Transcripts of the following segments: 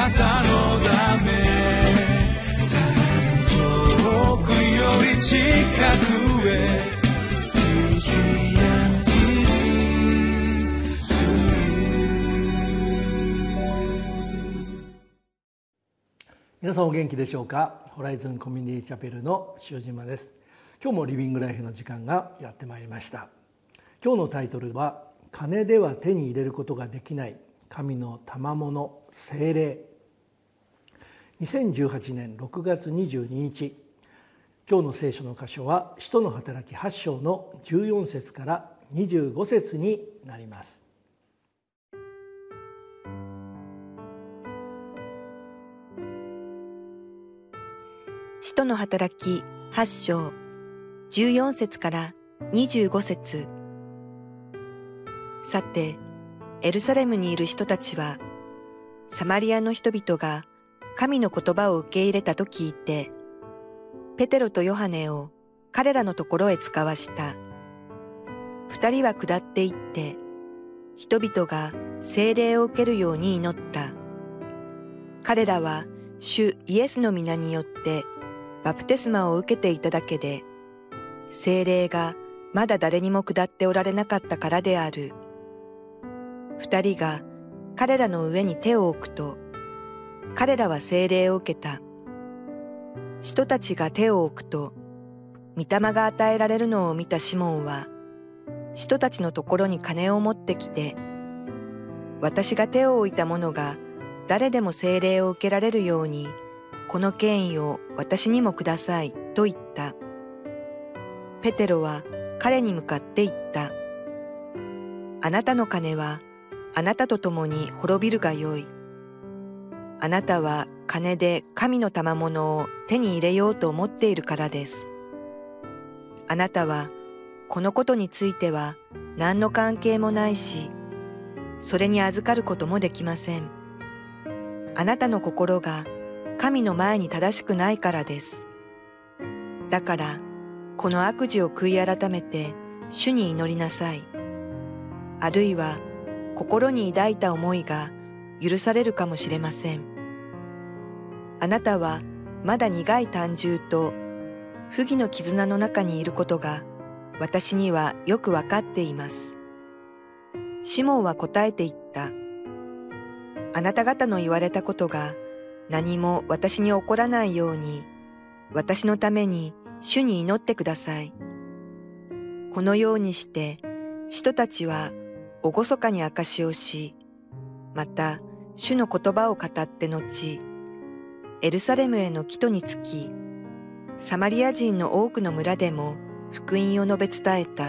なたのため遠くより近くへ皆さんお元気でしょうか？ホライズンコミュニティチャペルの塩島です。今日もリビングライフの時間がやってまいりました。今日のタイトルは金では手に入れることができない神の賜物精霊。2018年6月22日今日の聖書の箇所は使徒の働き8章の14節から25節になります。使徒の働き8章14節から25節。さて、エルサレムにいる人たちは、サマリアの人々が神の言葉を受け入れたと聞いて、ペテロとヨハネを彼らのところへ使わした。二人は下って行って、人々が聖霊を受けるように祈った。彼らは主イエスの皆によってバプテスマを受けていただけで、精霊がまだ誰にも下っておられなかったからである。二人が彼らの上に手を置くと、彼らは精霊を受けた。人たちが手を置くと、御霊が与えられるのを見たシモンは、人たちのところに金を持ってきて、私が手を置いた者が誰でも精霊を受けられるように、この権威を私にもくださいと言った。ペテロは彼に向かって言った。あなたの金はあなたと共に滅びるがよい。あなたは金で神の賜物を手に入れようと思っているからです。あなたはこのことについては何の関係もないし、それに預かることもできません。あなたの心が神の前に正しくないからです。だから、この悪事を悔い改めて主に祈りなさい。あるいは、心に抱いた思いが許されるかもしれません。あなたはまだ苦い単純と不義の絆の中にいることが私にはよくわかっています。シモンは答えて言った。あなた方の言われたことが何も私に起こらないように、私のために主に祈ってください。このようにして、人たちは厳かに証しをし、また主の言葉を語って後、エルサレムへの帰途につき、サマリア人の多くの村でも福音を述べ伝えた。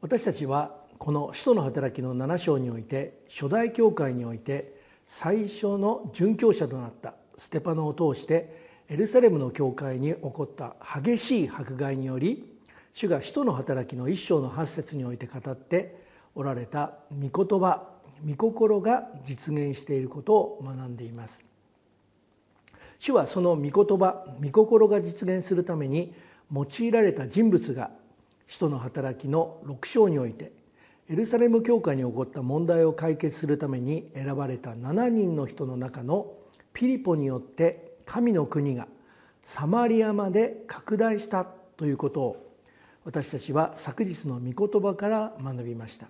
私たちはこの「使徒の働き」の7章において初代教会において最初の殉教者となったステパノを通してエルサレムの教会に起こった激しい迫害により主が使徒の働きの一章の八節において語っておられた御言葉御心が実現していることを学んでいます。主はその御言葉御心が実現するために用いられた人物が使徒の働きの6章においてエルサレム教会に起こった問題を解決するために選ばれた7人の人の中のピリポによって神の国がサマリアまで拡大したということを私たちは昨日の御言葉から学びました。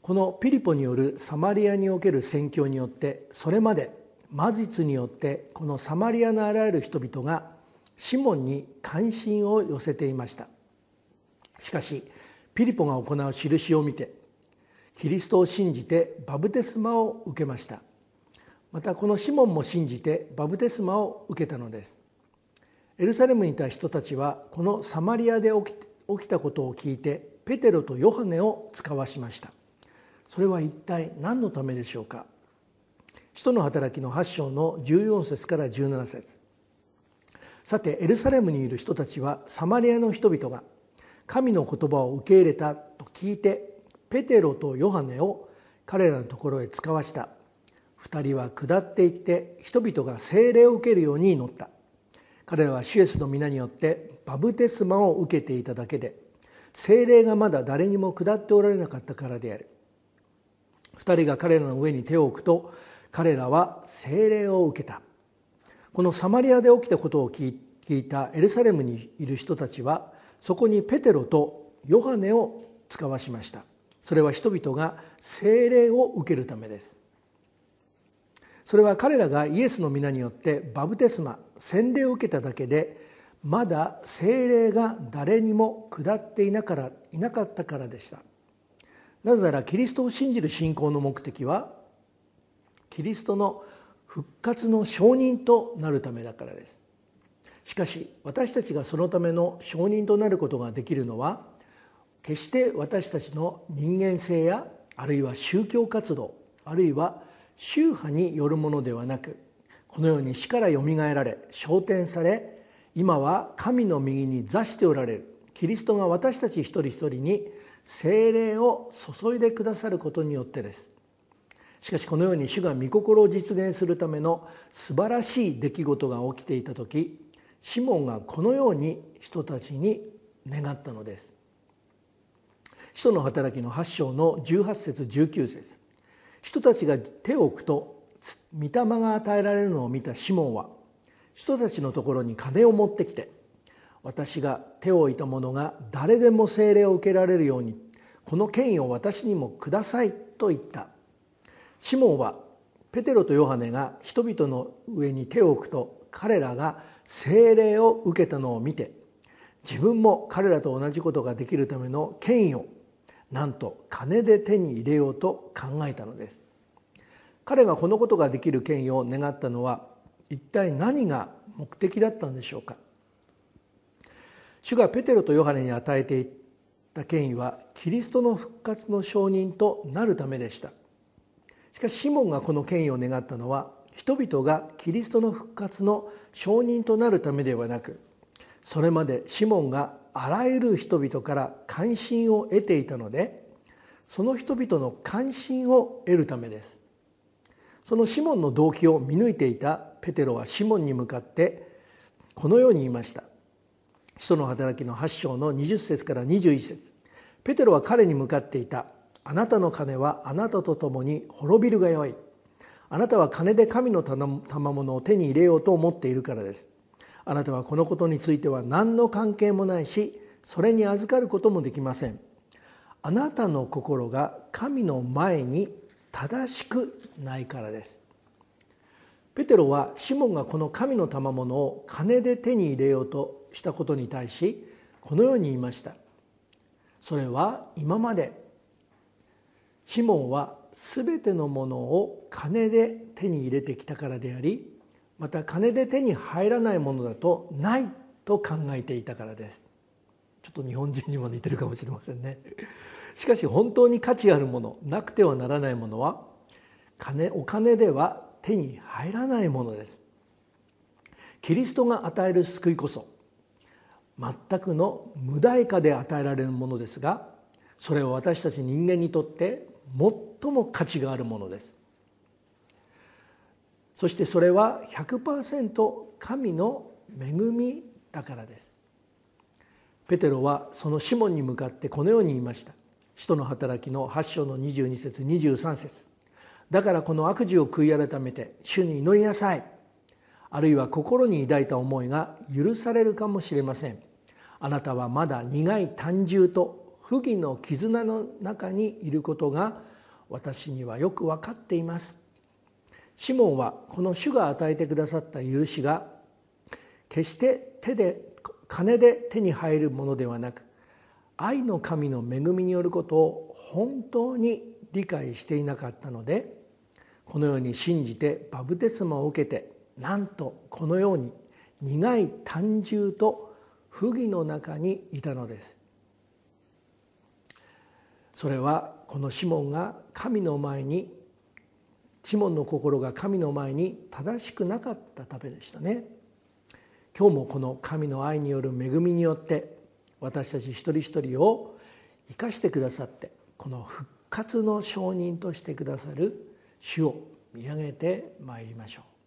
このピリポによるサマリアにおける宣教によってそれまで魔術によってこのサマリアのあらゆる人々がシモンに関心を寄せていました。しかしピリポが行う印を見てキリストを信じてバブテスマを受けました。またこのシモンも信じてバブテスマを受けたのです。エルサレムにいた人たちはこのサマリアで起きたことを聞いてペテロとヨハネを使わしました。それは一体何のためでしょうか？使徒の働きの8章の14節から17節。さてエルサレムにいる人たちはサマリアの人々が神の言葉を受け入れたと聞いてペテロとヨハネを彼らのところへ使わした。二人は下っていって人々が聖霊を受けるように祈った。彼らはシュエスの皆によってバブテスマを受けていただけで精霊がまだ誰にも下っておられなかったからである。二人が彼らの上に手を置くと彼らは精霊を受けた。このサマリアで起きたことを聞いたエルサレムにいる人たちはそこにペテロとヨハネを使わしました。それは人々が聖霊を受けるためです。それは彼らがイエスの皆によってバブテスマ洗礼を受けただけでまだ聖霊が誰にも下っていなからいなかったからでした。なぜならキリストを信じる信仰の目的はキリストの復活の証人となるためだからです。しかし私たちがそのための証人となることができるのは決して私たちの人間性やあるいは宗教活動あるいは宗派によるものではなくこのように死からよみがえられ昇天され今は神の右に座しておられる。キリストが私たち一人一人に精霊を注いでくださることによってです。しかしこのように主が御心を実現するための素晴らしい出来事が起きていた時シモンがこのように人たちに願ったのです。使徒の働きの8章の18節19節。人たちが手を置くと御霊が与えられるのを見たシモンは人たちのところに金を持ってきて私が手を置いた者が誰でも聖霊を受けられるようにこの権威を私にもくださいと言った。シモンはペテロとヨハネが人々の上に手を置くと彼らが聖霊を受けたのを見て自分も彼らと同じことができるための権威をなんと金で手に入れようと考えたのです。彼がこのことができる権威を願ったのは一体何が目的だったんでしょうか？主がペテロとヨハネに与えていた権威はキリストの復活の証人となるためでした。しかしシモンがこの権威を願ったのは人々がキリストの復活の証人となるためではなくそれまでシモンがあらゆる人々から関心を得ていたのでその人々の関心を得るためです。そのシモンの動機を見抜いていたペテロはシモンに向かってこのように言いました。使徒の働きの8章の20節から21節。ペテロは彼に向かっていた。あなたの金はあなたと共に滅びるがよい。あなたは金で神の賜物を手に入れようと思っているからです。あなたはこのことについては何の関係もないしそれに預かることもできません。あなたの心が神の前に正しくないからです。ペテロはシモンがこの神の賜物を金で手に入れようとしたことに対しこのように言いました。それは今まで。シモンは全てのものを金で手に入れてきたからでありまた金で手に入らないものだとないと考えていたからです。ちょっと日本人にも似てるかもしれませんね。しかし本当に価値あるものなくてはならないものは金お金では手に入らないものです。キリストが与える救いこそ全くの無代価で与えられるものですがそれは私たち人間にとって最も価値があるものです。そしてそれは100%神の恵みだからです。ペテロはそのシモンに向かってこのように言いました。使徒の働きの8章の22節23節。だからこの悪事を悔い改めて主に祈りなさい。あるいは心に抱いた思いが許されるかもしれません。あなたはまだ苦い単純と不義の絆の中にいることが私にはよく分かっています。シモンはこの主が与えてくださった許しが決して手で金で手に入るものではなく愛の神の恵みによることを本当に理解していなかったのでこのように信じてバブテスマを受けてなんとこのように苦い単純と不義の中にいたのです。それはこのシモンが神の前にシモンの心が神の前に正しくなかったためでしたね。今日もこの神の愛による恵みによって私たち一人一人を生かしてくださってこの復活の証人としてくださる主を見上げてまいりましょう。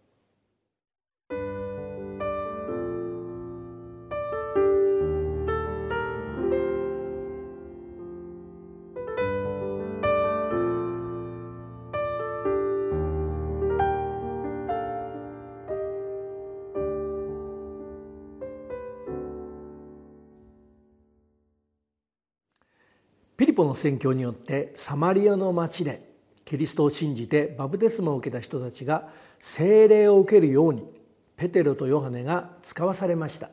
ポの宣教によってサマリアの町でキリストを信じてバプテスマを受けた人たちが聖霊を受けるようにペテロとヨハネが使わされました。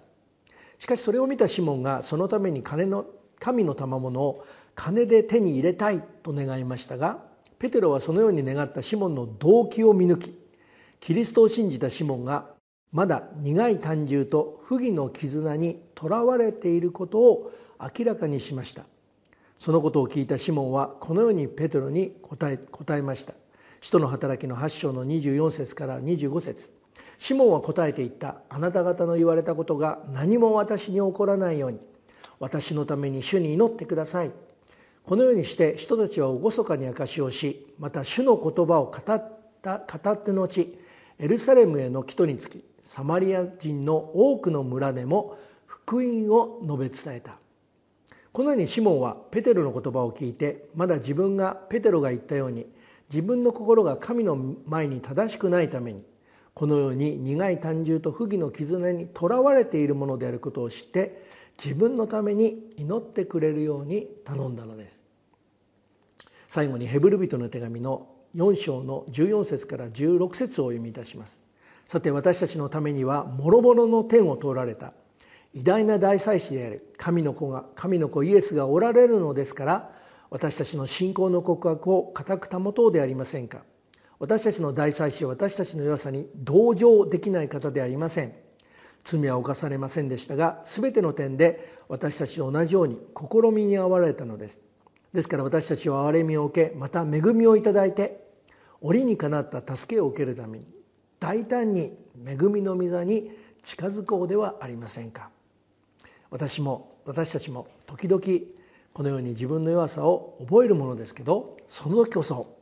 しかしそれを見たシモンがそのために金の神の賜物を金で手に入れたいと願いましたがペテロはそのように願ったシモンの動機を見抜きキリストを信じたシモンがまだ苦い胆汁と不義の絆にとらわれていることを明らかにしました。そのことを聞いたシモンはこのようにペテロに答え答えました。使徒の働きの8章の24節から25節。シモンは答えていった。あなた方の言われたことが何も私に起こらないように。私のために主に祈ってください。このようにして人たちは厳かに証しをしまた主の言葉を語った語って後エルサレムへの帰途につきサマリア人の多くの村でも福音を述べ伝えた。このようにシモンはペテロの言葉を聞いてまだ自分がペテロが言ったように自分の心が神の前に正しくないためにこのように苦い胆汁と不義の絆にとらわれているものであることを知って自分のために祈ってくれるように頼んだのです。最後にヘブル人の手紙の4章の14節から16節をお読みいたします。さて私たちのためには諸々の天を通られた。偉大な大祭司である神の子が神の子イエスがおられるのですから私たちの信仰の告白を固く保とうでありませんか？私たちの大祭司は私たちの弱さに同情できない方でありません。罪は犯されませんでしたが全ての点で私たちと同じように試みに遭われたのです。ですから私たちは憐れみを受けまた恵みをいただいて折にかなった助けを受けるために大胆に恵みの御座に近づこうではありませんか？私も私たちも時々このように自分の弱さを覚えるものですけどその時こそ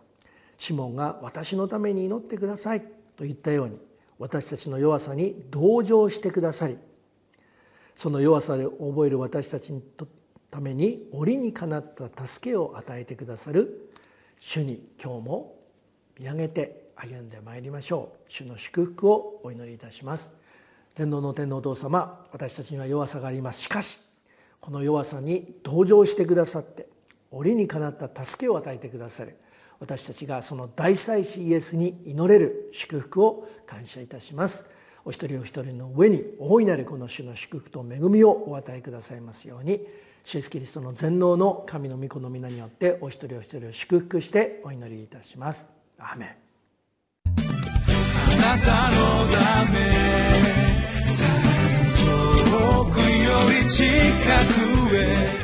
シモンが私のために祈ってくださいと言ったように私たちの弱さに同情してくださりその弱さで覚える私たちのために折にかなった助けを与えてくださる主に今日も見上げて歩んでまいりましょう。主の祝福をお祈りいたします。全能の天のお父様私たちには弱さがあります。しかしこの弱さに同情してくださって折にかなった助けを与えてくださる私たちがその大祭司イエスに祈れる祝福を感謝いたします。お一人お一人の上に大いなるこの主の祝福と恵みをお与えくださいますように主イエスキリストの全能の神の御子の皆によってお一人お一人を祝福してお祈りいたします。アーメン。あなたのため。遠より近くへ。